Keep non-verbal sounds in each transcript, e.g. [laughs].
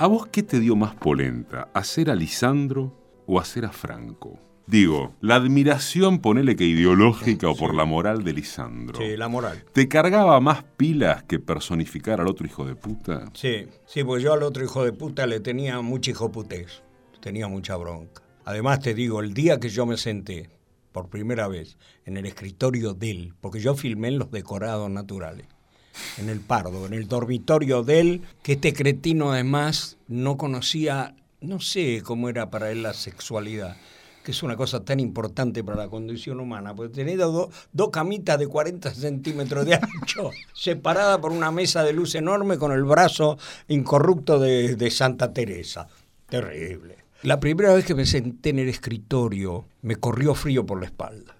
¿A vos qué te dio más polenta? ¿Hacer a Lisandro o hacer a Franco? Digo, la admiración, ponele que ideológica o por la moral de Lisandro. Sí, la moral. ¿Te cargaba más pilas que personificar al otro hijo de puta? Sí, sí, pues yo al otro hijo de puta le tenía mucha hijoputés, tenía mucha bronca. Además te digo, el día que yo me senté por primera vez en el escritorio de él, porque yo filmé en los decorados naturales, en el Pardo, en el dormitorio de él, que este cretino además no conocía, no sé cómo era para él la sexualidad que es una cosa tan importante para la condición humana, porque tenés dos camitas de 40 centímetros de ancho, [laughs] separadas por una mesa de luz enorme con el brazo incorrupto de, de Santa Teresa. Terrible. La primera vez que me senté en el escritorio, me corrió frío por la espalda.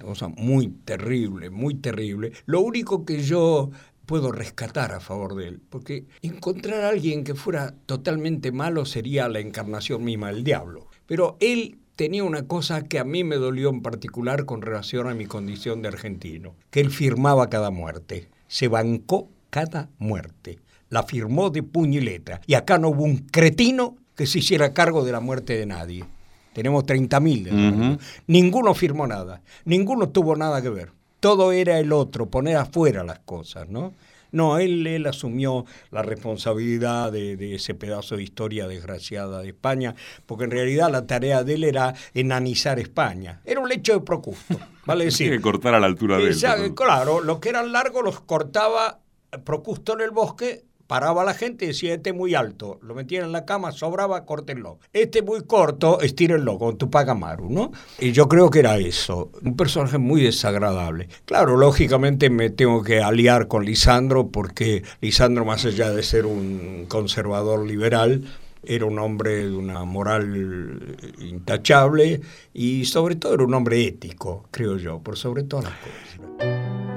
Cosa muy terrible, muy terrible. Lo único que yo puedo rescatar a favor de él, porque encontrar a alguien que fuera totalmente malo sería la encarnación misma del diablo. Pero él tenía una cosa que a mí me dolió en particular con relación a mi condición de argentino, que él firmaba cada muerte, se bancó cada muerte, la firmó de letra, y acá no hubo un cretino que se hiciera cargo de la muerte de nadie. Tenemos 30.000 de Ninguno firmó nada, ninguno tuvo nada que ver. Todo era el otro, poner afuera las cosas, ¿no? No, él, él asumió la responsabilidad de, ese pedazo de historia desgraciada de España, porque en realidad la tarea de él era enanizar España. Era un lecho de Procusto, vale [laughs] decir. que cortar a la altura de él. Claro, los que eran largos los cortaba Procusto en el bosque paraba la gente y decía, este es muy alto, lo metían en la cama, sobraba, córtenlo. Este muy corto, estírenlo con tu Pagamaru, ¿no? Y yo creo que era eso, un personaje muy desagradable. Claro, lógicamente me tengo que aliar con Lisandro porque Lisandro, más allá de ser un conservador liberal, era un hombre de una moral intachable y sobre todo era un hombre ético, creo yo, por sobre todas las cosas.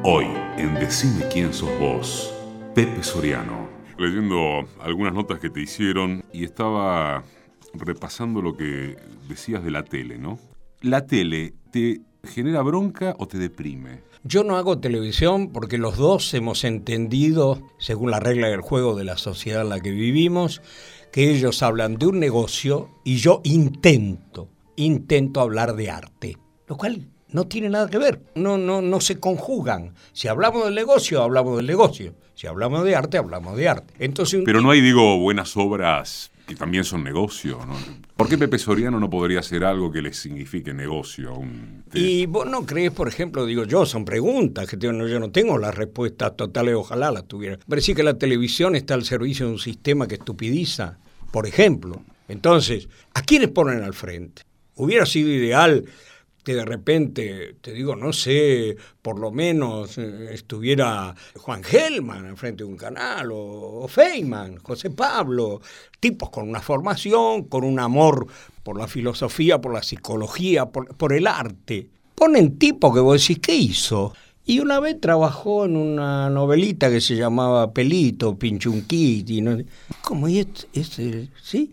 Hoy, en Decime quién sos vos, Pepe Soriano leyendo algunas notas que te hicieron y estaba repasando lo que decías de la tele, ¿no? ¿La tele te genera bronca o te deprime? Yo no hago televisión porque los dos hemos entendido, según la regla del juego de la sociedad en la que vivimos, que ellos hablan de un negocio y yo intento, intento hablar de arte, lo cual no tiene nada que ver, no, no, no se conjugan. Si hablamos del negocio, hablamos del negocio. Si hablamos de arte, hablamos de arte. Entonces, Pero no hay, digo, buenas obras que también son negocio. ¿no? ¿Por qué Pepe Soriano no podría hacer algo que le signifique negocio? Un... Y vos no crees, por ejemplo, digo yo, son preguntas que yo no tengo las respuestas totales, ojalá las tuviera. Parece que la televisión está al servicio de un sistema que estupidiza, por ejemplo. Entonces, ¿a quiénes ponen al frente? Hubiera sido ideal que de repente, te digo, no sé, por lo menos eh, estuviera Juan Gelman enfrente de un canal, o, Feynman, José Pablo, tipos con una formación, con un amor por la filosofía, por la psicología, por, por el arte. Ponen tipos que vos decís, ¿qué hizo? Y una vez trabajó en una novelita que se llamaba Pelito, Pinchunquiti, ¿no? ¿Cómo? ¿Y este, ¿Sí?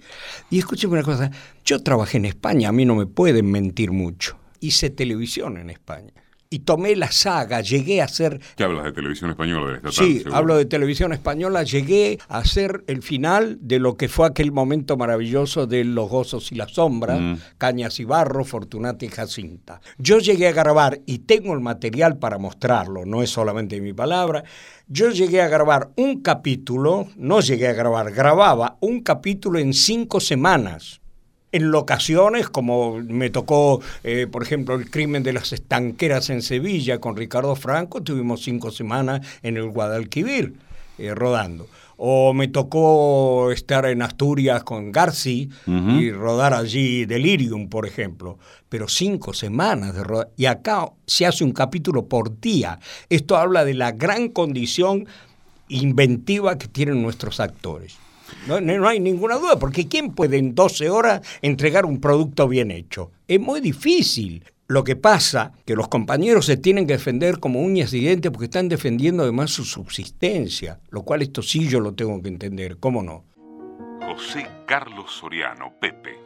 Y escúcheme una cosa, yo trabajé en España, a mí no me pueden mentir mucho hice televisión en España. Y tomé la saga, llegué a ser... ¿Qué hablas de televisión española del estatal? Sí, hablo de televisión española, llegué a ser el final de lo que fue aquel momento maravilloso de Los Gozos y las Sombras, mm. Cañas y Barro, Fortunata y Jacinta. Yo llegué a grabar, y tengo el material para mostrarlo, no es solamente mi palabra, yo llegué a grabar un capítulo, no llegué a grabar, grababa un capítulo en cinco semanas en locaciones, como me tocó, eh, por ejemplo, el crimen de las estanqueras en Sevilla con Ricardo Franco, tuvimos cinco semanas en el Guadalquivir eh, rodando. O me tocó estar en Asturias con Garci y rodar allí Delirium, por ejemplo. Pero cinco semanas de rodar. Y acá se hace un capítulo por día. Esto habla de la gran condición inventiva que tienen nuestros actores. No, hay ninguna duda, porque ¿quién puede en 12 horas entregar un producto bien hecho? Es muy difícil. Lo que pasa que los compañeros se tienen que defender como uñas y dientes porque están defendiendo además su subsistencia, lo cual esto sí yo lo tengo que entender, ¿cómo no? José Carlos Soriano, Pepe,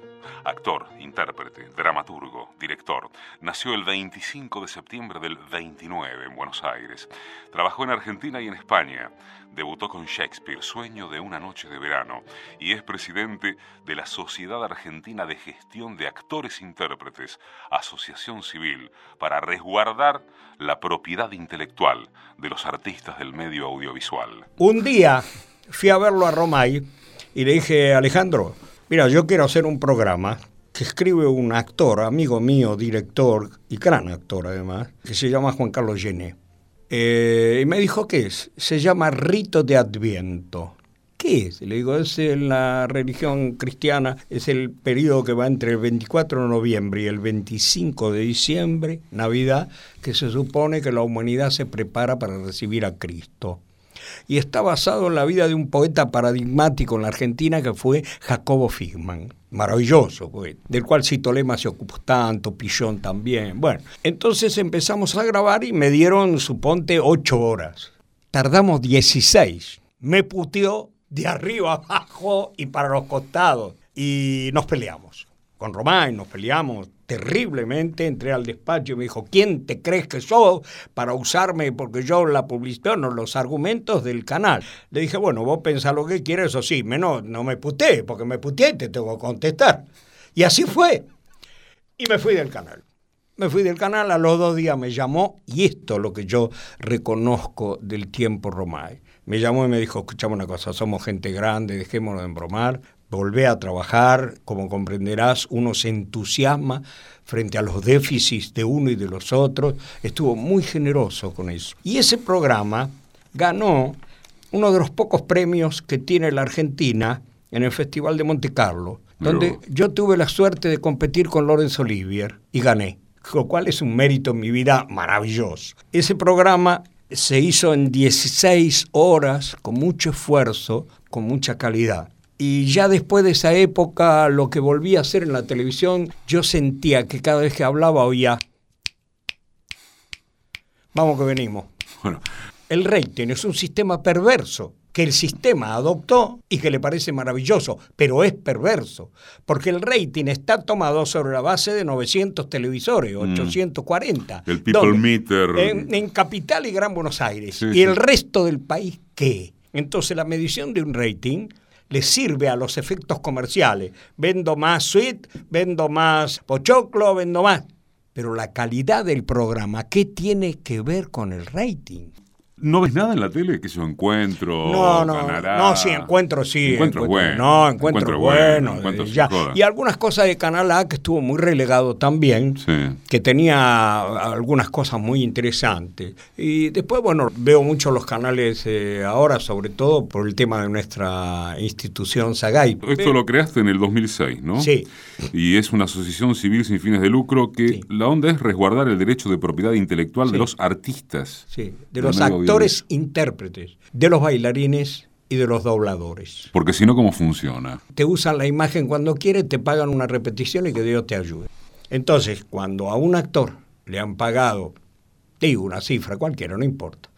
actor, intérprete, dramaturgo, director. Nació el 25 de septiembre del 29 en Buenos Aires. Trabajó en Argentina y en España. Debutó con Shakespeare, Sueño de una noche de verano, y es presidente de la Sociedad Argentina de Gestión de Actores Intérpretes, Asociación Civil, para resguardar la propiedad intelectual de los artistas del medio audiovisual. Un día fui a verlo a Romay y le dije, Alejandro, mira, yo quiero hacer un programa que escribe un actor, amigo mío, director y gran actor además, que se llama Juan Carlos Gené. Eh, y me dijo, ¿qué es? Se llama Rito de Adviento. ¿Qué es? Le digo, es en la religión cristiana, es el periodo que va entre el 24 de noviembre y el 25 de diciembre, Navidad, que se supone que la humanidad se prepara para recibir a Cristo y está basado en la vida de un poeta paradigmático en la Argentina que fue Jacobo Figman. Maravilloso, poeta, del cual Citolema se ocupó tanto, Pillón también. Bueno, entonces empezamos a grabar y me dieron, suponte, ocho horas. Tardamos 16. Me puteó de arriba abajo y para los costados. Y nos peleamos. Con nos peleamos terriblemente, entré al despacho y me dijo, ¿quién te crees que soy para usarme? Porque yo la publicidad, no los argumentos del canal. Le dije, bueno, vos pensás lo que quieres, eso sí, menos, no me puté, porque me puté te tengo que contestar. Y así fue. Y me fui del canal. Me fui del canal, a los dos días me llamó, y esto es lo que yo reconozco del tiempo Romay. Me llamó y me dijo, escuchame una cosa, somos gente grande, dejémonos de embromar, volvé a trabajar, como comprenderás, uno se entusiasma frente a los déficits de uno y de los otros, estuvo muy generoso con eso. Y ese programa ganó uno de los pocos premios que tiene la Argentina en el Festival de Monte Carlo, donde yo tuve la suerte de competir con Lorenzo Olivier y gané, lo cual es un mérito en mi vida maravilloso. Ese programa se hizo en 16 horas, con mucho esfuerzo, con mucha calidad. Y ya después de esa época, lo que volví a hacer en la televisión, yo sentía que cada vez que hablaba oía, vamos que venimos. Bueno. El rating es un sistema perverso que el sistema adoptó y que le parece maravilloso, pero es perverso, porque el rating está tomado sobre la base de 900 televisores, 840. Mm. El People Meter. En, Capital y Gran Buenos Aires. ¿Y el resto del país qué? Entonces la medición de un rating le sirve a los efectos comerciales. Vendo más suite, vendo más pochoclo, vendo más. Pero la calidad del programa, ¿qué tiene que ver con el rating? ¿No ves nada en la tele? Que yo encuentro, no, no, No, sí, encuentro, sí. Encuentro, bueno. No, encuentro, bueno. ya. Y algunas cosas de Canal A que estuvo muy relegado también, que tenía algunas cosas muy interesantes. Y después, bueno, veo mucho los canales eh, ahora, sobre todo por el tema de nuestra institución Sagay. Esto lo creaste en el 2006, ¿no? Sí. Y es una asociación civil sin fines de lucro que la onda es resguardar el derecho de propiedad intelectual de los artistas. Sí, de los actores actores intérpretes, de los bailarines y de los dobladores. Porque si no, ¿cómo funciona? Te usan la imagen cuando quieren, te pagan una repetición y que Dios te ayude. Entonces, cuando a un actor le han pagado, digo una cifra cualquiera, no importa,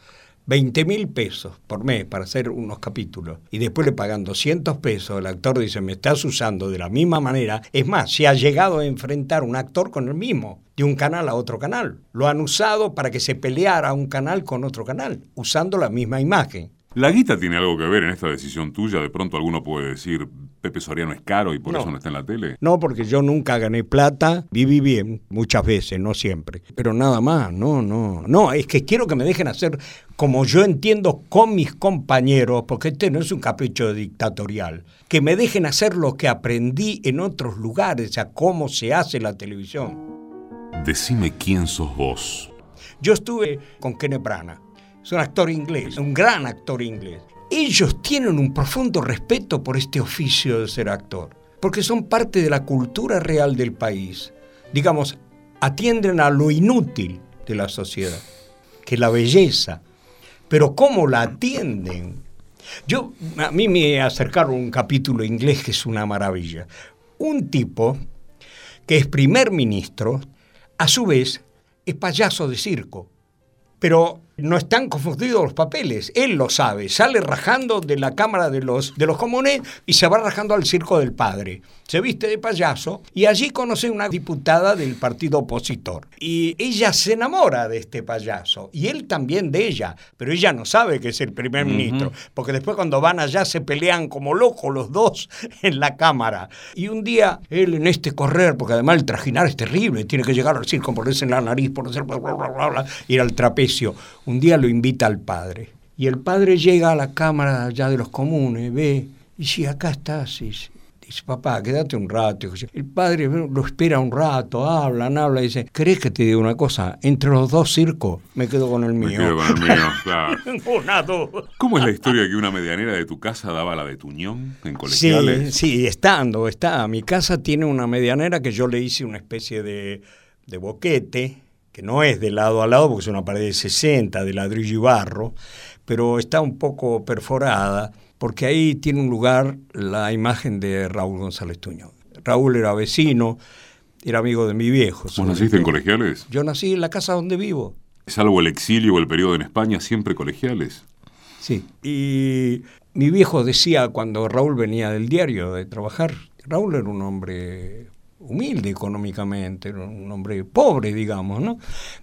20 mil pesos por mes para hacer unos capítulos y después le pagan 200 pesos, el actor dice, me estás usando de la misma manera. Es más, se ha llegado a enfrentar un actor con el mismo, de un canal a otro canal. Lo han usado para que se peleara un canal con otro canal, usando la misma imagen. ¿La guita tiene algo que ver en esta decisión tuya? De pronto alguno puede decir, Pepe Soriano es caro y por eso no está en la tele. No, porque yo nunca gané plata, viví bien, muchas veces, no siempre. Pero nada más, no, no. No, es que quiero que me dejen hacer como yo entiendo con mis compañeros, porque este no es un capricho dictatorial, que me dejen hacer lo que aprendí en otros lugares, a cómo se hace la televisión. Decime quién sos vos. Yo estuve con Kenneth Branagh es un actor inglés, un gran actor inglés. Ellos tienen un profundo respeto por este oficio de ser actor, porque son parte de la cultura real del país. Digamos, atienden a lo inútil de la sociedad, que la belleza. Pero ¿cómo la atienden? Yo, a mí me acercaron un capítulo inglés que es una maravilla. Un tipo que es primer ministro, a su vez es payaso de circo, pero no están confundidos los papeles. Él lo sabe. Sale rajando de la Cámara de los, de los Comunes y se va rajando al circo del padre. Se viste de payaso y allí conoce una diputada del partido opositor. Y ella se enamora de este payaso y él también de ella, pero ella no sabe que es el primer ministro, porque después cuando van allá se pelean como locos los dos [laughs] en la Cámara. Y un día él en este correr, porque además el trajinar es terrible, tiene que llegar al circo, ponerse en la nariz, ponerse bla, bla, bla, bla, bla, ir al trapecio. Un día lo invita al padre. Y el padre llega a la Cámara allá de los comunes, ve, y si acá estás, y dice, Dice, papá, quédate un rato. El padre lo espera un rato, hablan, hablan, y dice, ¿querés que te diga una cosa? Entre los dos circos, me quedo con el mío. Me quedo con el mío, [laughs] claro. Una, dos. ¿Cómo es la historia que una medianera de tu casa daba la de Tuñón en colegiales? Sí, sí, estando, está. Mi casa tiene una medianera que yo le hice una especie de, de boquete, que no es de lado a lado porque es una pared de 60 de ladrillo y barro, pero está un poco perforada porque ahí tiene un lugar la imagen de Raúl González Tuñón. Raúl era vecino, era amigo de mi viejo. ¿Vos naciste en colegiales? Yo nací en la casa donde vivo. Salvo el exilio o el periodo en España, siempre colegiales. Sí, y mi viejo decía cuando Raúl venía del diario de trabajar, Raúl era un hombre humilde económicamente, un hombre pobre, digamos, ¿no?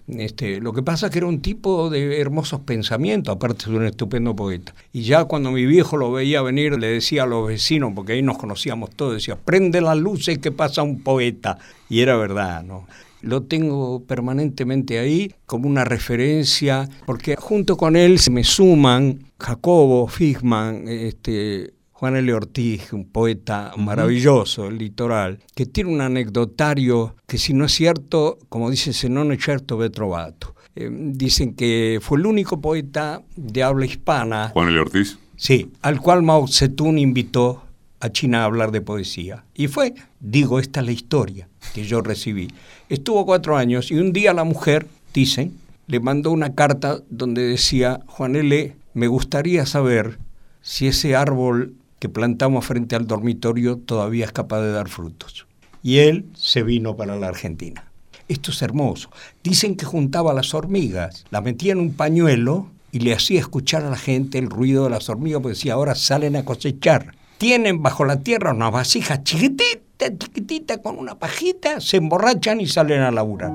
Este, lo que pasa es que era un tipo de hermosos pensamientos, aparte de un estupendo poeta. Y ya cuando mi viejo lo veía venir, le decía a los vecinos, porque ahí nos conocíamos todos, decía, prende las luces que pasa un poeta. Y era verdad, ¿no? Lo tengo permanentemente ahí como una referencia, porque junto con él se me suman Jacobo, Figman, este, Juan L. Ortiz, un poeta maravilloso, el litoral, que tiene un anecdotario que si no es cierto, como dice se no es cierto, ve trovato. Eh, dicen que fue el único poeta de habla hispana. Juan L. Ortiz. Sí, al cual Mao Zedong invitó a China a hablar de poesía. Y fue, digo, esta es la historia que yo recibí. Estuvo cuatro años y un día la mujer, dicen, le mandó una carta donde decía, Juan L., me gustaría saber si ese árbol que plantamos frente al dormitorio todavía es capaz de dar frutos. Y él se vino para la Argentina. Esto es hermoso. Dicen que juntaba las hormigas, las metía en un pañuelo y le hacía escuchar a la gente el ruido de las hormigas, porque decía, ahora salen a cosechar. Tienen bajo la tierra una vasija chiquitita, chiquitita, con una pajita, se emborrachan y salen a laburar.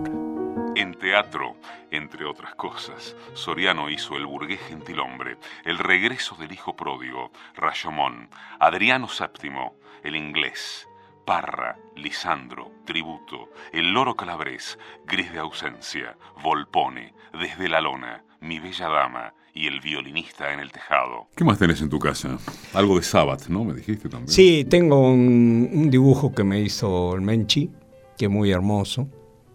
En teatro, entre otras cosas, Soriano hizo El burgués gentilhombre, El regreso del hijo pródigo, Rashomón, Adriano VII, El inglés, Parra, Lisandro, Tributo, El loro calabrés, Gris de ausencia, Volpone, Desde la lona, Mi bella dama y El violinista en el tejado. ¿Qué más tenés en tu casa? Algo de Sabbath, ¿no? Me dijiste también. Sí, tengo un, un dibujo que me hizo el Menchi, que es muy hermoso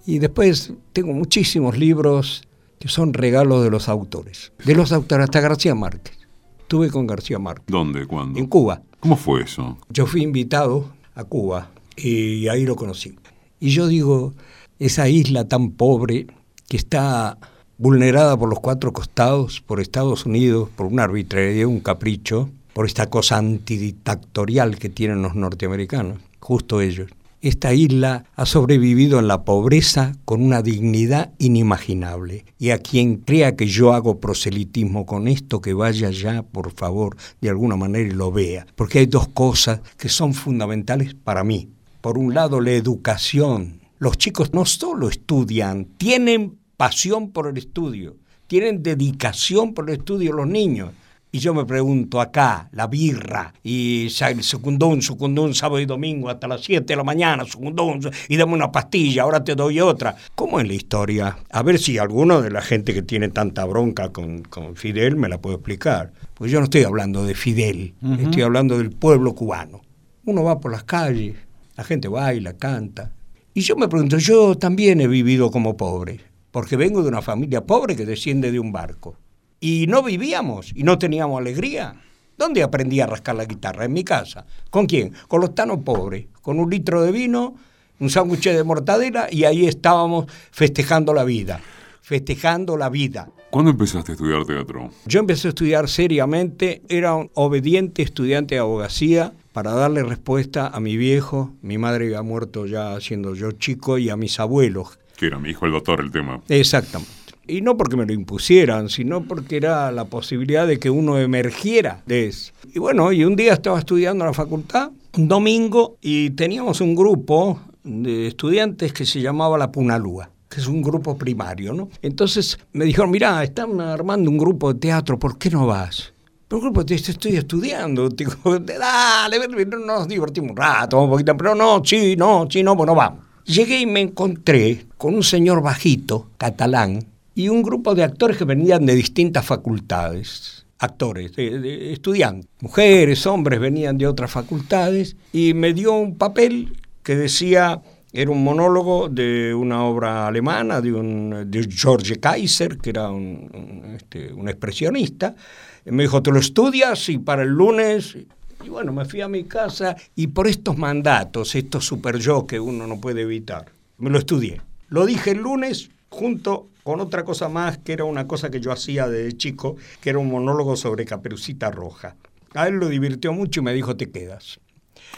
y después tengo muchísimos libros que son regalos de los autores. De los autores, hasta García Márquez. Estuve con García Márquez. ¿Dónde? ¿Cuándo? En Cuba. ¿Cómo fue eso? Yo fui invitado a Cuba y ahí lo conocí. Y yo digo, esa isla tan pobre que está vulnerada por los cuatro costados, por Estados Unidos, por una arbitrariedad, un capricho, por esta cosa antidictatorial que tienen los norteamericanos, justo ellos esta isla ha sobrevivido en la pobreza con una dignidad inimaginable. Y a quien crea que yo hago proselitismo con esto, que vaya ya, por favor, de alguna manera y lo vea. Porque hay dos cosas que son fundamentales para mí. Por un lado, la educación. Los chicos no solo estudian, tienen pasión por el estudio, tienen dedicación por el estudio los niños. Y yo me pregunto acá, la birra, y el secundón, secundón, sábado y domingo hasta las 7 de la mañana, secundón, y dame una pastilla, ahora te doy otra. ¿Cómo es la historia? A ver si alguno de la gente que tiene tanta bronca con, con Fidel me la puede explicar. Pues yo no estoy hablando de Fidel, estoy hablando del pueblo cubano. Uno va por las calles, la gente baila, canta. Y yo me pregunto, yo también he vivido como pobre, porque vengo de una familia pobre que desciende de un barco y no vivíamos y no teníamos alegría. ¿Dónde aprendí a rascar la guitarra? En mi casa. ¿Con quién? Con los tanos pobres, con un litro de vino, un sándwich de mortadela y ahí estábamos festejando la vida, festejando la vida. ¿Cuándo empezaste a estudiar teatro? Yo empecé a estudiar seriamente, era un obediente estudiante de abogacía para darle respuesta a mi viejo, mi madre había muerto ya siendo yo chico, y a mis abuelos. Que era mi hijo el doctor el tema. Exactamente. Y no porque me lo impusieran, sino porque era la posibilidad de que uno emergiera de eso. Y bueno, y un día estaba estudiando en la facultad, un domingo, y teníamos un grupo de estudiantes que se llamaba La Punalúa que es un grupo primario, ¿no? Entonces me dijeron, mira, están armando un grupo de teatro, ¿por qué no vas? Pero grupo teatro estoy estudiando, [laughs] digo, dale, nos divertimos un rato, un poquito, pero no, sí, no, sí, no, bueno, vamos. Llegué y me encontré con un señor bajito, catalán, y un grupo de actores que venían de distintas facultades, actores, estudiantes, mujeres, hombres venían de otras facultades, y me dio un papel que decía, era un monólogo de una obra alemana, de, un, de George Kaiser, que era un, este, un expresionista. me dijo, ¿te lo estudias? Y para el lunes... Y bueno, me fui a mi casa y por estos mandatos, estos super yo que uno no puede evitar, me lo estudié. Lo dije el lunes junto con otra cosa más, que era una cosa que yo hacía de chico, que era un monólogo sobre Caperucita Roja. A él lo divirtió mucho y me dijo, te quedas.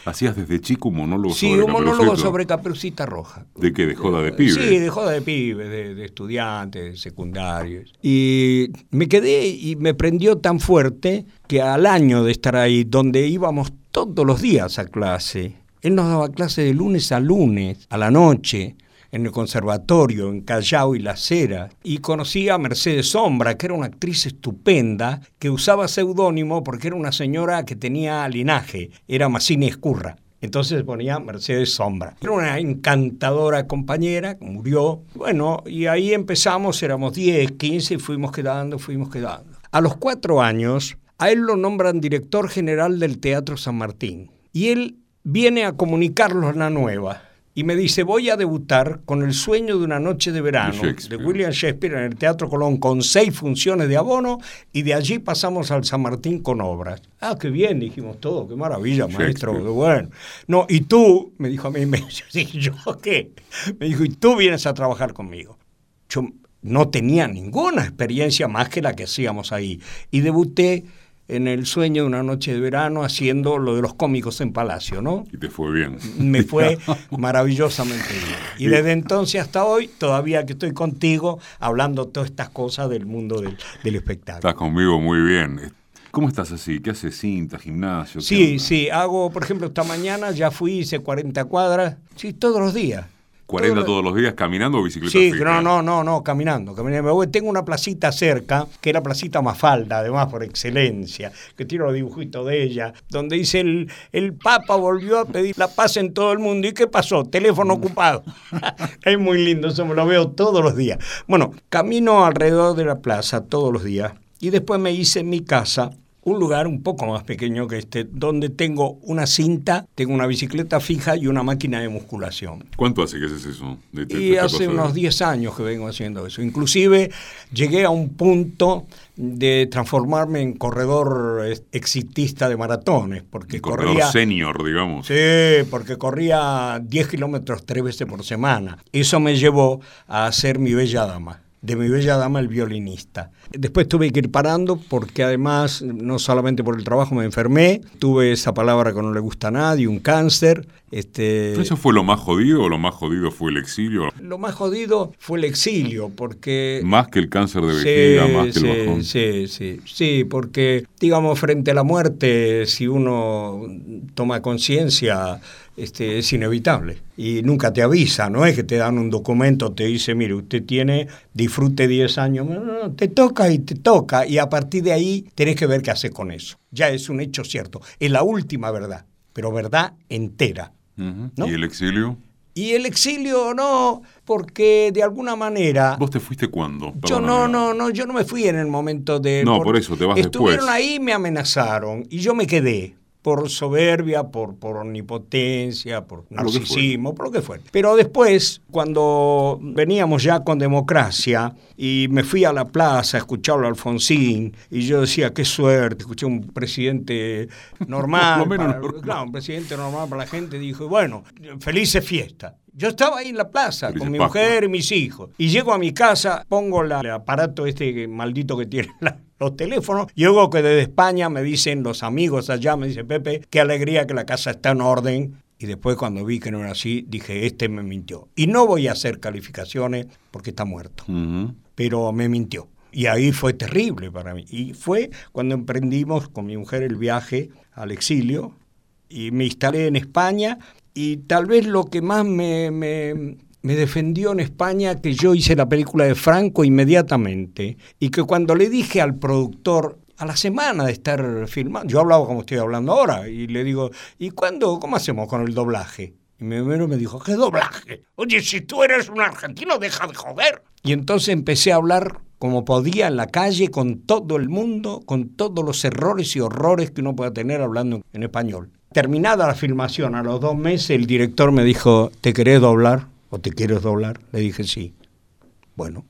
¿Hacías desde chico un monólogo sí, sobre un monólogo sobre Caperucita Roja. ¿De qué? ¿De joda de pibes? Sí, de joda de pibes, de, de estudiantes, de secundarios. Y me quedé y me prendió tan fuerte que al año de estar ahí, donde íbamos todos los días a clase, él nos daba clase de lunes a lunes, a la noche, en el conservatorio, en Callao y La Cera, y conocí a Mercedes Sombra, que era una actriz estupenda, que usaba seudónimo porque era una señora que tenía linaje, era Massini Escurra. Entonces ponía Mercedes Sombra. Era una encantadora compañera, murió. Bueno, y ahí empezamos, éramos 10, 15 y fuimos quedando, fuimos quedando. A los cuatro años, a él lo nombran director general del Teatro San Martín. Y él viene a comunicarlos la nueva y me dice, voy a debutar con El sueño de una noche de verano de, William Shakespeare en el Teatro Colón con seis funciones de abono y de allí pasamos al San Martín con obras. Ah, qué bien, dijimos todo, qué maravilla, maestro, qué bueno. No, y tú, me dijo a mí, [laughs] me dije, ¿yo qué? Me dijo, y tú vienes a trabajar conmigo. Yo no tenía ninguna experiencia más que la que hacíamos ahí y debuté en el sueño de una noche de verano haciendo lo de los cómicos en Palacio, ¿no? Y te fue bien. Me fue [laughs] maravillosamente bien. Y desde entonces hasta hoy, todavía que estoy contigo, hablando todas estas cosas del mundo del, espectáculo. Estás conmigo muy bien. ¿Cómo estás así? ¿Qué haces? ¿Cinta, gimnasio? Sí, sí. Hago, por ejemplo, esta mañana ya fui, hice 40 cuadras. Sí, todos los días. 40 todos los días caminando o bicicleta Sí, no, no, no, no, caminando. caminando. Tengo una placita cerca, que es la placita Mafalda, además por excelencia, que tiene los dibujitos de ella, donde dice el, el Papa volvió a pedir la paz en todo el mundo. ¿Y qué pasó? Teléfono mm. ocupado. [laughs] es muy lindo, eso me lo veo todos los días. Bueno, camino alrededor de la plaza todos los días y después me hice en mi casa un lugar un poco más pequeño que este, donde tengo una cinta, tengo una bicicleta fija y una máquina de musculación. ¿Cuánto hace que haces eso? y hace unos 10 años que vengo haciendo eso. Inclusive llegué a un punto de transformarme en corredor exitista de maratones, porque corredor corría... senior, digamos. Sí, porque corría 10 kilómetros tres veces por semana. Eso me llevó a ser mi bella dama de mi bella dama el violinista. Después tuve que ir parando porque además, no solamente por el trabajo me enfermé, tuve esa palabra que no le gusta a nadie, un cáncer. Este... ¿Eso fue lo más jodido o lo más jodido fue el exilio? Lo más jodido fue el exilio, porque... Más que el cáncer de vejiga, más que el bajón. Sí, sí, sí, porque digamos, frente a la muerte, si uno toma conciencia este, es inevitable. Y nunca te avisa, no es que te dan un documento, te dice, mire, usted tiene, disfrute 10 años, no, te toca y te toca, y a partir de ahí tenés que ver qué haces con eso. Ya es un hecho cierto, es la última verdad, pero verdad entera. ¿Y el exilio? Y el exilio no, porque de alguna manera... ¿Vos te fuiste cuándo? yo no, no, no, yo no me fui en el momento de... No, por, eso te vas Estuvieron ahí, me amenazaron y yo me quedé por soberbia, por, por omnipotencia, por narcisismo, por lo que fuera. Pero después, cuando veníamos ya con democracia y me fui a la plaza a escucharlo a Alfonsín y yo decía, qué suerte, escuché un presidente [laughs] normal, claro, un presidente normal para la gente, dijo, bueno, felices fiestas. Yo estaba ahí en la plaza con mi mujer y mis hijos. Y llego a mi casa, pongo el aparato este maldito que tiene [laughs] la, los teléfonos. Y luego que desde España me dicen los amigos allá, me dice Pepe, qué alegría que la casa está en orden. Y después cuando vi que no era así, dije, este me mintió. Y no voy a hacer calificaciones porque está muerto. pero me mintió. Y ahí fue terrible para mí. Y fue cuando emprendimos con mi mujer el viaje al exilio y me instalé en España y tal vez lo que más me, defendió en España que yo hice la película de Franco inmediatamente y que cuando le dije al productor a la semana de estar filmando, yo hablaba como estoy hablando ahora y le digo, ¿y cuándo, cómo hacemos con el doblaje? Y mi primero me dijo, ¿qué doblaje? Oye, si tú eres un argentino, deja de joder. Y entonces empecé a hablar como podía en la calle con todo el mundo, con todos los errores y horrores que uno pueda tener hablando en español. Terminada la filmación, a los dos meses el director me dijo, ¿te querés doblar o te quieres doblar? Le dije sí. Bueno,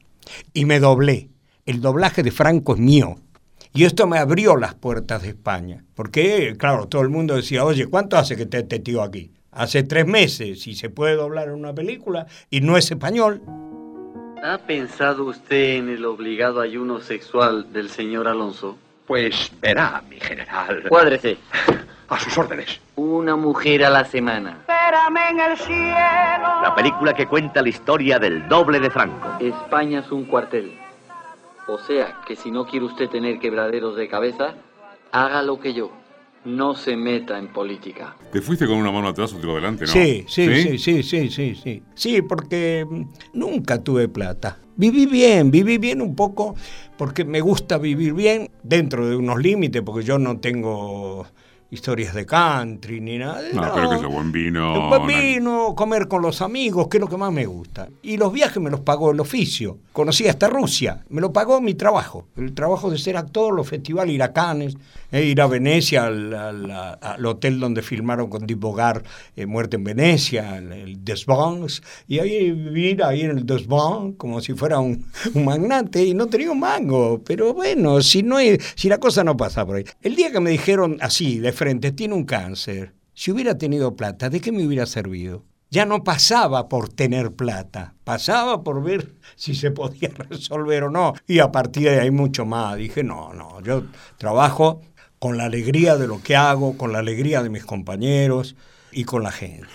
y me doblé. El doblaje de Franco es mío. Y esto me abrió las puertas de España. Porque, claro, todo el mundo decía, oye, ¿cuánto hace que te este tío aquí? Hace tres meses, y se puede doblar en una película, y no es español. ¿Ha pensado usted en el obligado ayuno sexual del señor Alonso? Pues verá, mi general. Cuádrese. A sus órdenes. Una mujer a la semana. Espérame en el cielo. La película que cuenta la historia del doble de Franco. España es un cuartel. O sea, que si no quiere usted tener quebraderos de cabeza, haga lo que yo. No se meta en política. ¿Te fuiste con una mano atrás, otro adelante, no? Sí, sí, sí, sí, sí, sí, sí. Sí, porque mm, nunca tuve plata. Viví bien, viví bien un poco porque me gusta vivir bien dentro de unos límites, porque yo no tengo historias de country ni nada. No, pero que es buen vino. Buen vino, comer con los amigos, que es lo que más me gusta. Y los viajes me los pagó el oficio. Conocí hasta Rusia, me lo pagó mi trabajo. El trabajo de ser actor, los festivales, ir a Cannes, eh, ir a Venecia, al, al, al, hotel donde filmaron con Deep Bogart eh, Muerte en Venecia, el, el y ahí vivir ahí en el Desvans como si fuera un, un, magnate y no tenía un mango. Pero bueno, si, no hay, si la cosa no pasa por ahí. El día que me dijeron así, de frente, tiene un cáncer, si hubiera tenido plata, ¿de qué me hubiera servido? ya no pasaba por tener plata, pasaba por ver si se podía [laughs] resolver o no. Y a partir de ahí mucho más. Dije, no, no, yo trabajo con la alegría de lo que hago, con la alegría de mis compañeros y con la gente.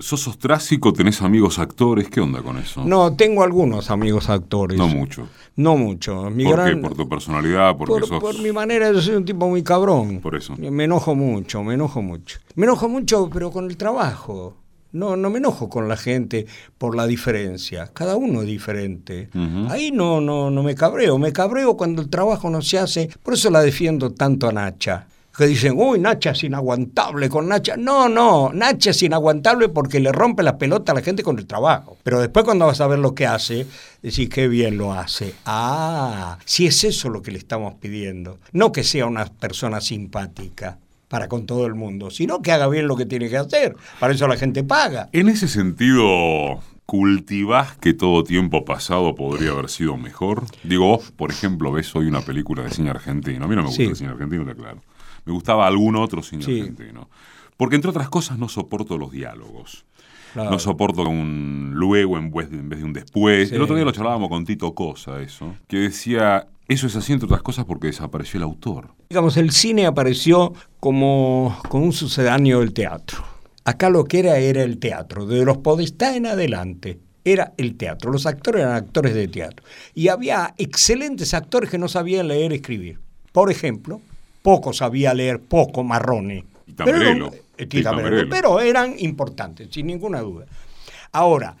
¿Sos ostrácico? ¿Tenés amigos actores? ¿Qué onda con eso? No, tengo algunos amigos actores. No mucho. No mucho. Mi ¿Por gran... qué? ¿Por tu personalidad? Porque por, sos... por mi manera de ser un tipo muy cabrón. Por eso. Me enojo mucho, me enojo mucho. Me enojo mucho, pero con el trabajo. No, no me enojo con la gente por la diferencia. Cada uno es diferente. Uh -huh. Ahí no, no, no me cabreo. Me cabreo cuando el trabajo no se hace. Por eso la defiendo tanto a Nacha. Que dicen, uy, Nacha es inaguantable con Nacha. No, no, Nacha es inaguantable porque le rompe la pelota a la gente con el trabajo. Pero después cuando vas a ver lo que hace, decís, qué bien lo hace. Ah, si es eso lo que le estamos pidiendo. No que sea una persona simpática para con todo el mundo, sino que haga bien lo que tiene que hacer. Para eso la gente paga. En ese sentido, ¿cultivás que todo tiempo pasado podría haber sido mejor? Digo, vos, por ejemplo, ves hoy una película de cine argentino. A mí no me gusta sí. el cine argentino, te aclaro. Me gustaba algún otro cine sí. argentino. Porque, entre otras cosas, no soporto los diálogos. Claro. No soporto un luego en vez de, en vez de un después. Sí. El otro día lo charlábamos con Tito Cosa, eso, que decía, eso es así, entre otras cosas, porque desapareció el autor. Digamos, el cine apareció como, como un sucedáneo del teatro. Acá lo que era era el teatro, de los Podestá en adelante era el teatro. Los actores eran actores de teatro. Y había excelentes actores que no sabían leer y escribir. Por ejemplo, poco sabía leer, poco Marrone. Y. Pero, eh, pero eran importantes, sin ninguna duda. Ahora,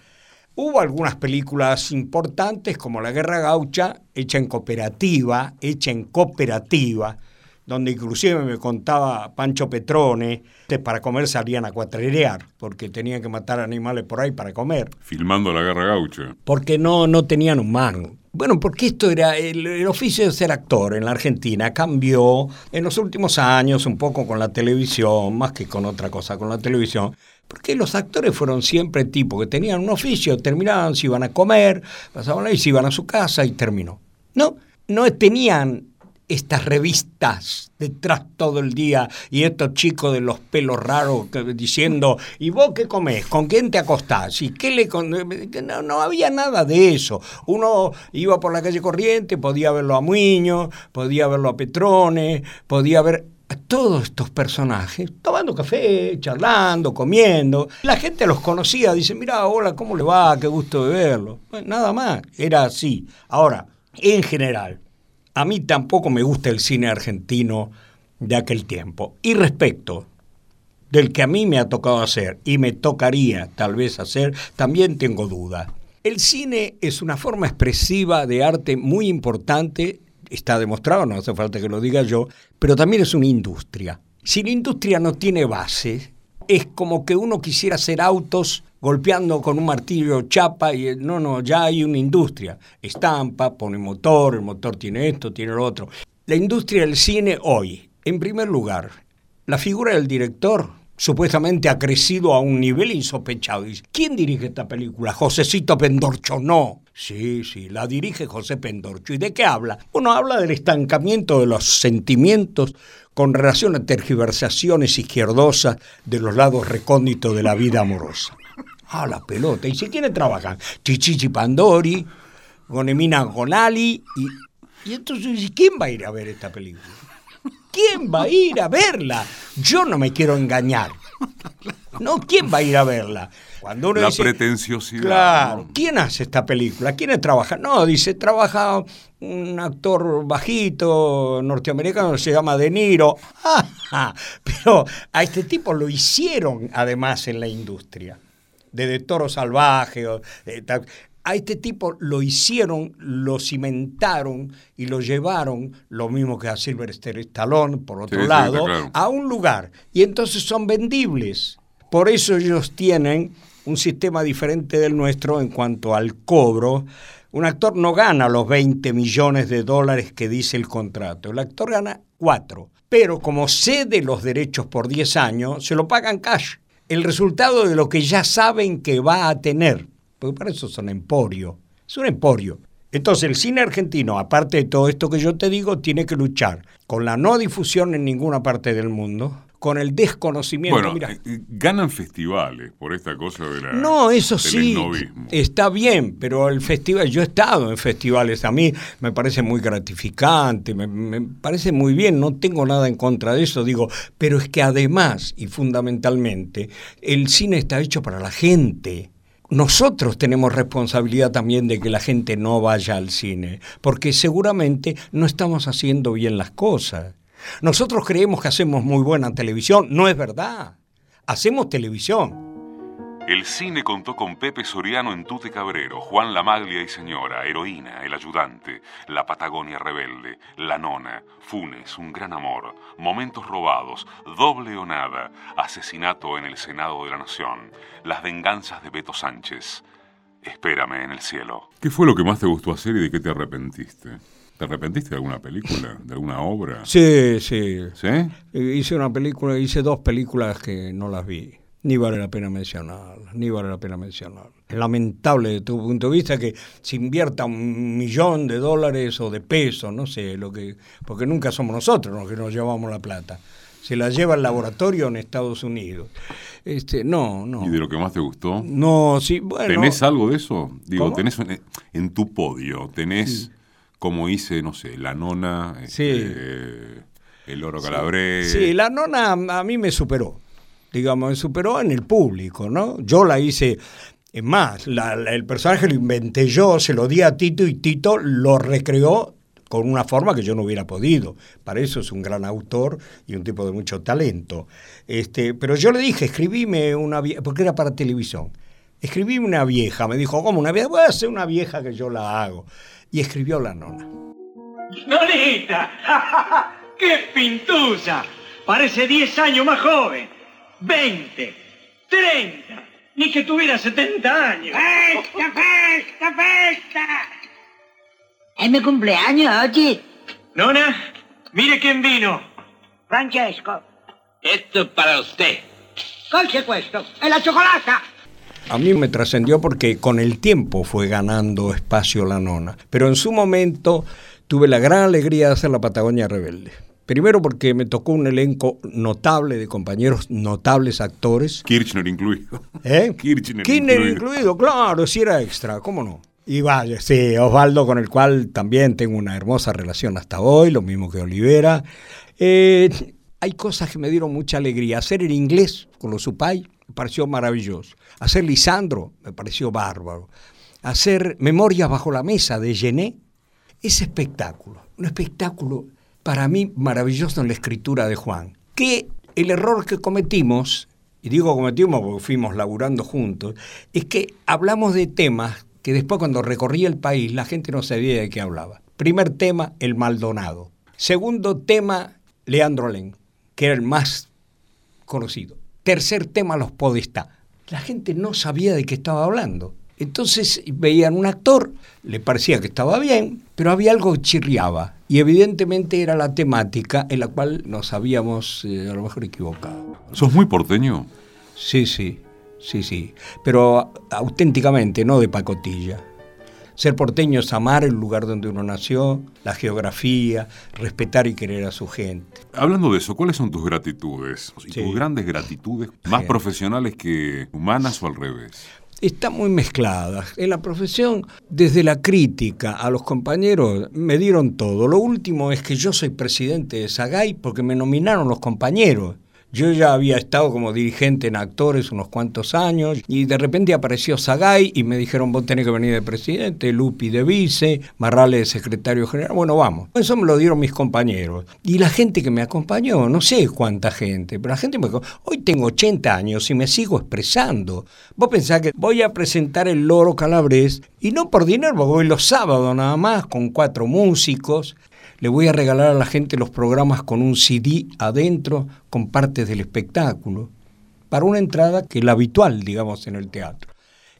Hubo algunas películas importantes como La Guerra Gaucha, hecha en cooperativa, hecha en cooperativa, donde inclusive me contaba Pancho Petrone, que para comer salían a cuatrerear, porque tenían que matar animales por ahí para comer. Filmando La Guerra Gaucha. Porque no, no tenían un mango. Bueno, porque esto era el, el, oficio de ser actor en la Argentina cambió en los últimos años un poco con la televisión, más que con otra cosa, con la televisión. Porque los actores fueron siempre tipos que tenían un oficio, terminaban, se iban a comer, pasaban ahí, se iban a su casa y terminó. No, no tenían estas revistas detrás todo el día y estos chicos de los pelos raros que, diciendo, ¿y vos qué comés? ¿Con quién te acostás? ¿Y qué le no, no, había nada de eso. Uno iba por la calle corriente, podía verlo a Muñoz, podía verlo a Petrone, podía ver a todos estos personajes tomando café, charlando, comiendo. La gente los conocía, dice, mira, hola, ¿cómo le va? Qué gusto de verlo. nada más, era así. Ahora, en general, a mí tampoco me gusta el cine argentino de aquel tiempo. Y respecto del que a mí me ha tocado hacer y me tocaría tal vez hacer, también tengo dudas. El cine es una forma expresiva de arte muy importante, está demostrado, no hace falta que lo diga yo, pero también es una industria. Si la industria no tiene base, es como que uno quisiera hacer autos golpeando con un martillo chapa y no, no, ya hay una industria. Estampa, pone motor, el motor tiene esto, tiene lo otro. La industria del cine hoy, en primer lugar, la figura del director supuestamente ha crecido a un nivel insospechado. ¿Quién dirige esta película? Josecito Pendorcho. No. Sí, sí, la dirige José Pendorcho. ¿Y de qué habla? Bueno, habla del estancamiento de los sentimientos con relación a tergiversaciones izquierdosas de los lados recónditos de la vida amorosa. Ah, la pelota. ¿Y si quiénes trabajan? Chichichi Pandori, Gonemina Gonali y... Y entonces, ¿quién va a ir a ver esta película? ¿Quién va a ir a verla? Yo no me quiero engañar. No, ¿quién va a ir a verla? Cuando uno la pretenciosidad. Claro, ¿quién hace esta película? ¿Quién trabaja? No, dice, trabaja un actor bajito norteamericano se llama De Niro. [laughs] pero a este tipo lo hicieron además en la industria. De, de toro salvaje. O, a este tipo lo hicieron, lo cimentaron y lo llevaron, lo mismo que a Sylvester Stallone, por otro lado, a un lugar. Y entonces son vendibles. Por eso ellos tienen un sistema diferente del nuestro en cuanto al cobro. Un actor no gana los 20 millones de dólares que dice el contrato. El actor gana 4. Pero como cede los derechos por 10 años, se lo pagan cash. El resultado de lo que ya saben que va a tener porque para eso son emporio. Es un emporio. Entonces el cine argentino, aparte de todo esto que yo te digo, tiene que luchar con la no difusión en ninguna parte del mundo, con el desconocimiento. Bueno, Mira, eh, ganan festivales por esta cosa de la. No, eso sí, está bien, pero el festival, yo he estado en festivales, a mí me parece muy gratificante, me, me, parece muy bien, no tengo nada en contra de eso, digo, pero es que además y fundamentalmente, el cine está hecho para la gente nosotros tenemos responsabilidad también de que la gente no vaya al cine, porque seguramente no estamos haciendo bien las cosas. Nosotros creemos que hacemos muy buena televisión, no es verdad. Hacemos televisión, el cine contó con Pepe Soriano en Tute Cabrero, Juan Lamaglia y Señora, Heroína, El Ayudante, La Patagonia Rebelde, La Nona, Funes, Un Gran Amor, Momentos Robados, Doble o Nada, Asesinato en el Senado de la Nación, Las Venganzas de Beto Sánchez, Espérame en el cielo. ¿Qué fue lo que más te gustó hacer y de qué te arrepentiste? ¿Te arrepentiste de alguna película, de alguna obra? Sí, sí. ¿Sí? Hice una película, hice dos películas que no las vi ni vale la pena mencionar, ni vale la pena mencionar. Es lamentable de tu punto de vista que se invierta un millón de dólares o de pesos, no sé, lo que porque nunca somos nosotros los que nos llevamos la plata. Se la lleva el laboratorio en Estados Unidos. Este, no, no. ¿Y de lo que más te gustó? No, sí, bueno. ¿Tenés algo de eso? Digo, tenés en, tu podio, tenés como hice, no sé, la nona, este, el oro calabrés. Sí, la nona a mí me superó digamos, me superó en el público, ¿no? Yo la hice, es más, el personaje lo inventé yo, se lo di a Tito y Tito lo recreó con una forma que yo no hubiera podido. Para eso es un gran autor y un tipo de mucho talento. Este, pero yo le dije, escribime una vieja, porque era para televisión. Escribime una vieja. Me dijo, ¿cómo una vieja? Voy a hacer una vieja que yo la hago. Y escribió la nona. ¡Nonita! [laughs] ¡Qué pintusa! Parece 10 años más joven. 20, 30, ni que tuviera 70 años. ¡Festa, festa, festa! Es mi cumpleaños oye. Nona, mire quién vino. Francesco. Esto es para usted. ¿Qué es esto? ¡Es la chocolata! A mí me trascendió porque con el tiempo fue ganando espacio la nona, pero en su momento tuve la gran alegría de hacer la Patagonia Rebelde. Primero porque me tocó un elenco notable de compañeros, notables actores. Kirchner incluido. ¿Eh? [laughs] Kirchner, incluido. incluido. claro, si era extra, ¿cómo no? Y vaya, sí, Osvaldo, con el cual también tengo una hermosa relación hasta hoy, lo mismo que Olivera. Eh, hay cosas que me dieron mucha alegría. Hacer el inglés con los supay me pareció maravilloso. Hacer Lisandro me pareció bárbaro. Hacer Memorias bajo la mesa de Gené es espectáculo. Un espectáculo para mí maravilloso en la escritura de Juan. Que el error que cometimos, y digo cometimos porque fuimos laburando juntos, es que hablamos de temas que después cuando recorría el país la gente no sabía de qué hablaba. Primer tema, el Maldonado. Segundo tema, Leandro Alén, que era el más conocido. Tercer tema, los Podestá. La gente no sabía de qué estaba hablando. Entonces veían un actor, le parecía que estaba bien, pero había algo que chirriaba. Y evidentemente era la temática en la cual nos habíamos eh, a lo mejor equivocado. ¿Sos muy porteño? Sí, sí, sí, sí. Pero auténticamente, no de pacotilla. Ser porteño es amar el lugar donde uno nació, la geografía, respetar y querer a su gente. Hablando de eso, ¿cuáles son tus gratitudes? Y Sí. tus grandes gratitudes, más profesionales que humanas o al revés. Están muy mezcladas. En la profesión, desde la crítica a los compañeros, me dieron todo. Lo último es que yo soy presidente de Sagay porque me nominaron los compañeros. Yo ya había estado como dirigente en actores unos cuantos años y de repente apareció Sagay y me dijeron vos tenés que venir de presidente, Lupi de vice, Marrale de secretario general. Bueno, vamos. Eso me lo dieron mis compañeros. Y la gente que me acompañó, no sé cuánta gente, pero la gente me... Hoy tengo 80 años y me sigo expresando. Vos pensás que voy a presentar el Loro Calabrés y no por dinero, porque voy los sábados nada más con cuatro músicos. Le voy a regalar a la gente los programas con un CD adentro, con partes del espectáculo, para una entrada que es la habitual, digamos, en el teatro.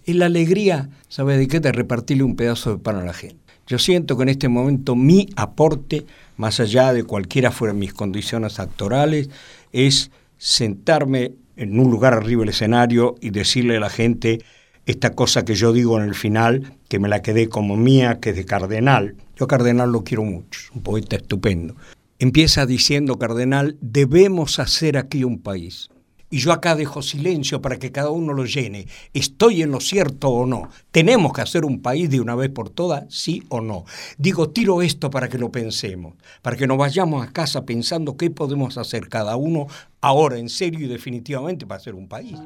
Es la alegría, ¿sabes de qué? De repartirle un pedazo de pan a la gente. Yo siento que en este momento mi aporte, más allá de cualquiera fueran mis condiciones actorales, es sentarme en un lugar arriba del escenario y decirle a la gente esta cosa que yo digo en el final, que me la quedé como mía, que es de Cardenal. Yo Cardenal lo quiero mucho, un poeta estupendo. Empieza diciendo Cardenal, debemos hacer aquí un país. Y yo acá dejo silencio para que cada uno lo llene. ¿Estoy en lo cierto o no? ¿Tenemos que hacer un país de una vez por todas, sí o no? Digo, tiro esto para que lo pensemos, para que nos vayamos a casa pensando qué podemos hacer cada uno ahora en serio y definitivamente para hacer un país.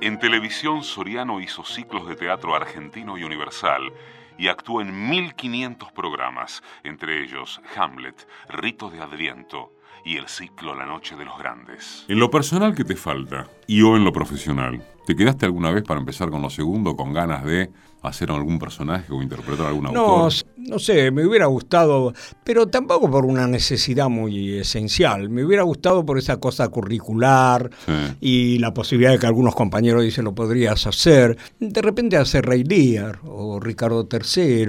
En televisión, Soriano hizo ciclos de teatro argentino y universal y actuó en 1500 programas, entre ellos Hamlet, Ritos de Adviento y el ciclo La Noche de los Grandes. En lo personal, ¿qué te falta? Y o en lo profesional. ¿Te quedaste alguna vez para empezar con lo segundo con ganas de hacer algún personaje o interpretar a algún No, autor? no sé, me hubiera gustado, pero tampoco por una necesidad muy esencial. Me hubiera gustado por esa cosa curricular Sí. y la posibilidad de que algunos compañeros dicen lo podrías hacer. De repente hacer Rey Lear o Ricardo III,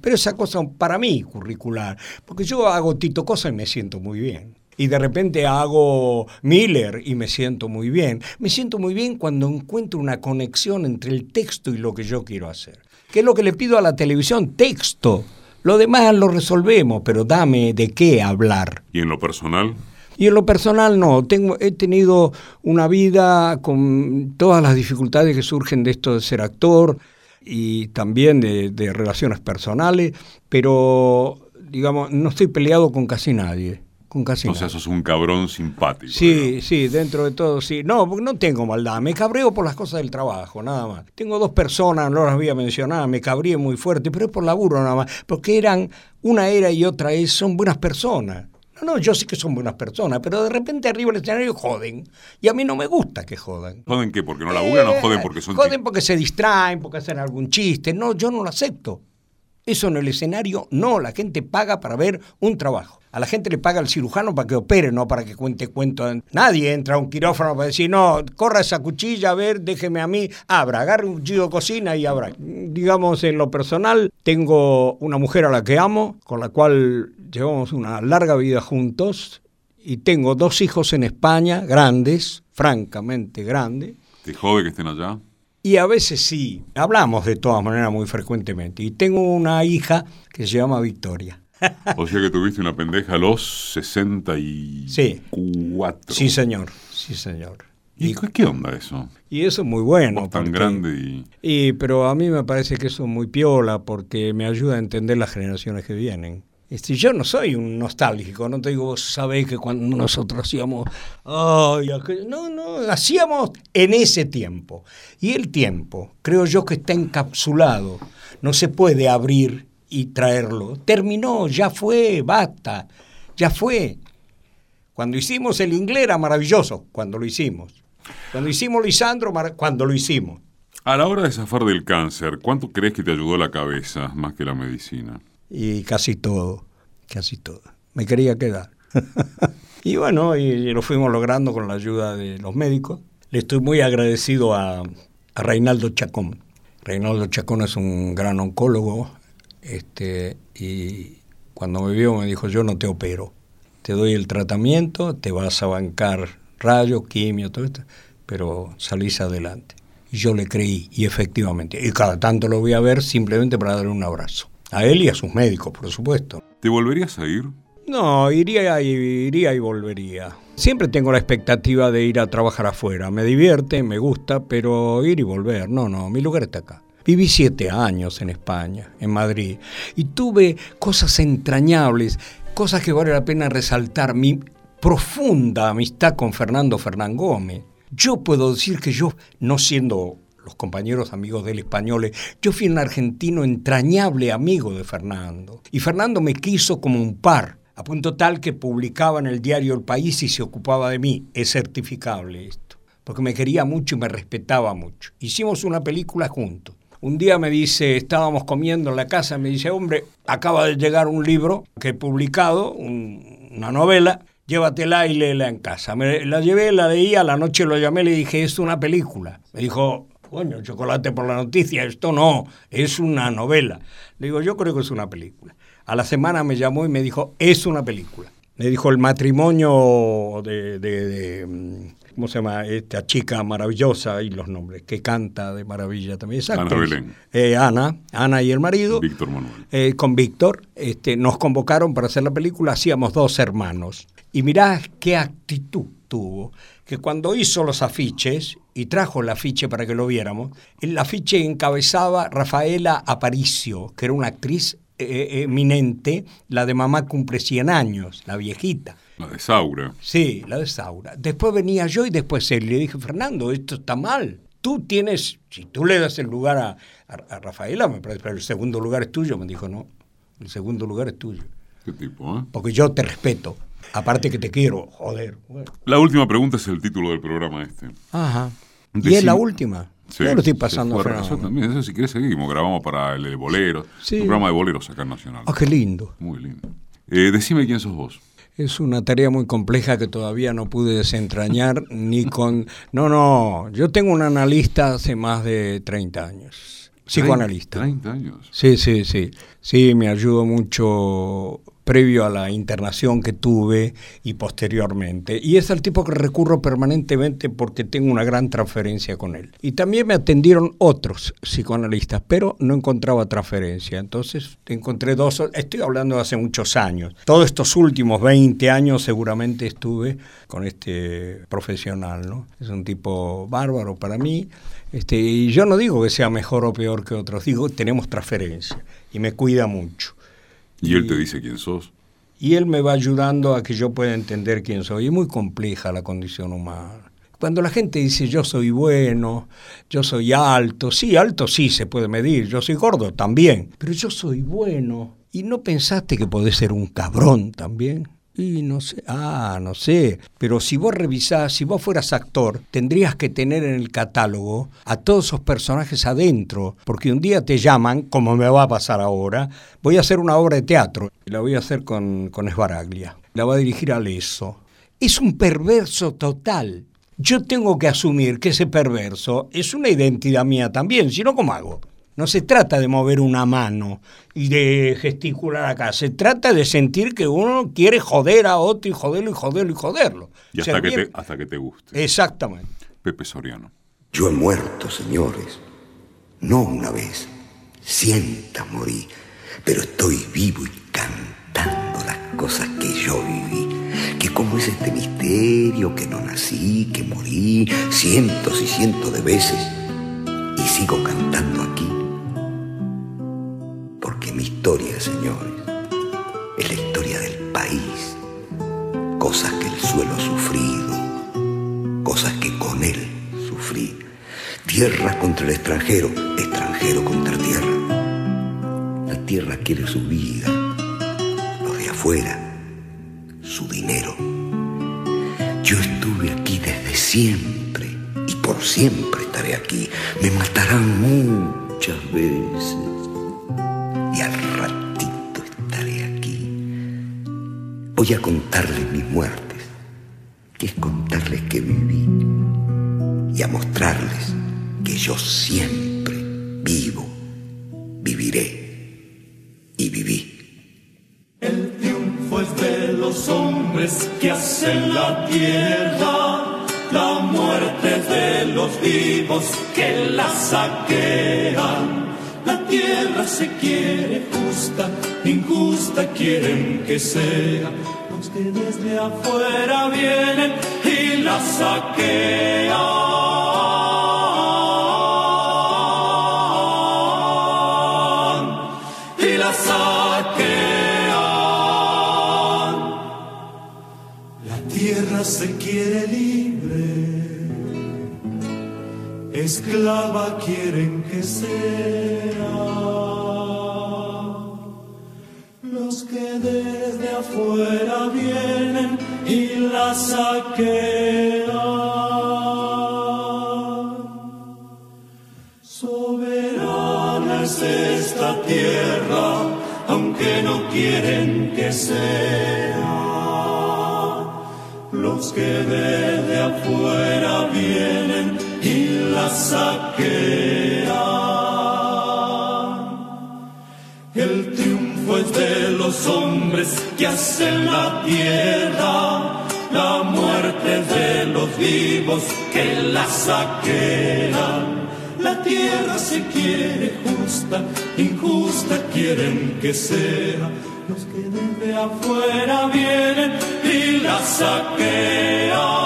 pero esa cosa para mí curricular, porque yo hago Tito Cosa y me siento muy bien. Y de repente hago Miller y me siento muy bien. Me siento muy bien cuando encuentro una conexión entre el texto y lo que yo quiero hacer. ¿Qué es lo que le pido a la televisión? Texto. Lo demás lo resolvemos, pero dame de qué hablar. ¿Y en lo personal? Y en lo personal no, tengo, he tenido una vida con todas las dificultades que surgen de esto de ser actor y también de, de relaciones personales, pero digamos, no estoy peleado con casi nadie, con casi O sea, sos un cabrón simpático. Sí, sí, dentro de todo sí. No, porque no tengo maldad. Me cabreo por las cosas del trabajo, nada más. Tengo dos personas, no las voy a mencionar, me cabríe muy fuerte, pero es por laburo nada más. Porque eran, una era y otra es, son buenas personas. No, no, yo sé que son buenas personas, pero de repente arriba del escenario joden. Y a mí no me gusta que jodan. ¿Joden qué? ¿Porque no laburan o Eh, joden porque son Joden chicos? porque se distraen, porque hacen algún chiste. No, yo no lo acepto. Eso en el escenario, no, la gente paga para ver un trabajo. A la gente le paga el cirujano para que opere, no para que cuente cuentos. Nadie entra a un quirófano para decir, no, corra esa cuchilla, a ver, déjeme a mí, abra, agarre un cuchillo de cocina y abra. Digamos, en lo personal, tengo una mujer a la que amo, con la cual llevamos una larga vida juntos, y tengo dos hijos en España, grandes, francamente grandes, ¿Te jode que estén allá? Y a veces sí, hablamos de todas maneras muy frecuentemente. Y tengo una hija que se llama Victoria. O sea que tuviste una pendeja a los 64. Sí, señor, sí, señor. ¿Y qué, qué onda eso? Y eso es muy bueno. Vos tan porque- grande y... Y, pero a mí me parece que eso es muy piola porque me ayuda a entender las generaciones que vienen. Este, yo no soy un nostálgico, no te digo, vos sabés que cuando nosotros hacíamos, ay, aquel-". no, no, hacíamos en ese tiempo. Y el tiempo, creo yo que está encapsulado, no se puede abrir y traerlo. Terminó, ya fue, basta, ya fue. Cuando hicimos el inglés era maravilloso, cuando lo hicimos. Cuando hicimos Lisandro, cuando lo hicimos. A la hora de zafar del cáncer, ¿cuánto crees que te ayudó la cabeza más que la medicina? Y casi todo, casi todo. Me quería quedar. [laughs] y bueno, y lo fuimos logrando con la ayuda de los médicos. Le estoy muy agradecido a, a Reinaldo Chacón. Reinaldo Chacón es un gran oncólogo este, y cuando me vio me dijo, yo no te opero, te doy el tratamiento, te vas a bancar rayos, quimio, todo esto, pero salís adelante. Y yo le creí, y efectivamente, y cada tanto lo voy a ver simplemente para darle un abrazo. A él y a sus médicos, por supuesto. ¿Te volverías a ir? No, iría y, iría y volvería. Siempre tengo la expectativa de ir a trabajar afuera. Me divierte, me gusta, pero ir y volver, no, no, mi lugar está acá. Viví siete años en España, en Madrid, y tuve cosas entrañables, cosas que vale la pena resaltar. Mi profunda amistad con Fernando Fernán Gómez. Yo puedo decir que yo, no siendo los compañeros amigos del español, yo fui un argentino entrañable amigo de Fernando. Y Fernando me quiso como un par, a punto tal que publicaba en el diario El País y se ocupaba de mí. Es certificable esto, porque me quería mucho y me respetaba mucho. Hicimos una película juntos. Un día me dice, estábamos comiendo en la casa, me dice, hombre, acaba de llegar un libro que he publicado, un- una novela, llévatela y léela en casa. Me la llevé, la leí, a la noche lo llamé, le dije, es una película. Me dijo, coño, chocolate por la noticia, esto no, es una novela. Le digo, yo creo que es una película. A la semana me llamó y me dijo, es una película. Me dijo, el matrimonio de, de- de, mm, ¿cómo se llama? Esta chica maravillosa y los nombres, que canta de maravilla también. Es Ana. Belén. Eh, Ana, Ana y el marido. Víctor Manuel. Eh, con Víctor, este, nos convocaron para hacer la película, hacíamos dos hermanos. Y mirá qué actitud tuvo, que cuando hizo los afiches, y trajo el afiche para que lo viéramos, el afiche encabezaba Rafaela Aparicio, que era una actriz eh, eminente, la de mamá cumple 100 años, la viejita. La de Saura. Sí, la de Saura. Después venía yo y después él. Le dije, Fernando, esto está mal. Tú tienes, si tú le das el lugar a, a- a Rafaela, me parece, pero el segundo lugar es tuyo. Me dijo, no, el segundo lugar es tuyo. ¿Qué tipo, eh? Porque yo te respeto. Aparte que te quiero, joder. Bueno. La última pregunta es el título del programa este. Ajá. ¿Y es la última? Sí, yo lo estoy se pasando fue a Fernando. Yo también, eso si querés seguimos, grabamos para el de boleros, Sí. un programa de boleros acá en Nacional. Ah, qué lindo. Muy lindo. Eh, decime quién sos vos. Es una tarea muy compleja que todavía no pude desentrañar [laughs] ni con... No, no, yo tengo un analista hace más de 30 años. Psicoanalista. 30 años. Sí, sí, sí. Sí, me ayudó mucho previo a la internación que tuve y posteriormente. Y es el tipo que recurro permanentemente porque tengo una gran transferencia con él. Y también me atendieron otros psicoanalistas, pero no encontraba transferencia. Entonces encontré dos, estoy hablando de hace muchos años. Todos estos últimos 20 años seguramente estuve con este profesional, ¿no? Es un tipo bárbaro para mí. Este, y yo no digo que sea mejor o peor que otros, digo tenemos transferencia y me cuida mucho. Y él te dice quién sos. Y él me va ayudando a que yo pueda entender quién soy. Es muy compleja la condición humana. Cuando la gente dice yo soy bueno, yo soy alto, sí, alto sí se puede medir, yo soy gordo también, pero yo soy bueno. ¿Y no pensaste que podés ser un cabrón también? Y no sé, ah, no sé. Pero si vos revisás, si vos fueras actor, tendrías que tener en el catálogo a todos esos personajes adentro, porque un día te llaman, como me va a pasar ahora, voy a hacer una obra de teatro, la voy a hacer con, con Esbaraglia. La va a dirigir a Leso. Es un perverso total. Yo tengo que asumir que ese perverso es una identidad mía también, si no, ¿cómo hago? No se trata de mover una mano y de gesticular acá, se trata de sentir que uno quiere joder a otro y joderlo y joderlo y joderlo. Y O sea, hasta, que bien- te, hasta que te guste. Exactamente. Pepe Soriano. Yo he muerto, señores. No una vez. Cientas morí. Pero estoy vivo y cantando las cosas que yo viví. Que como es este misterio, que no nací, que morí cientos y cientos de veces. Y sigo cantando aquí. Historia, señores, es país, cosas que el suelo ha sufrido, cosas que con él sufrí. Tierra contra el extranjero, extranjero contra tierra. La tierra quiere su vida, los de afuera, su dinero. Yo estuve aquí desde siempre y por siempre estaré aquí. Me matarán muchas veces Voy a contarles mis muertes, que es contarles que viví y a mostrarles que yo siempre vivo, viviré y viví. El triunfo es de los hombres que hacen la tierra, la muerte es de los vivos que la saquean. La tierra se quiere justa, injusta quieren que sea. Los que desde afuera vienen y la saquean. Y la saquean. La tierra se quiere libre, esclava quieren que sea. Afuera vienen y la saquean. Soberana es esta tierra, aunque no quieren que sea. Los que desde afuera vienen y la saquean. Los hombres que hacen la tierra, la muerte de los vivos que la saquean. La tierra se quiere justa, injusta quieren que sea. Los que desde afuera vienen y la saquean.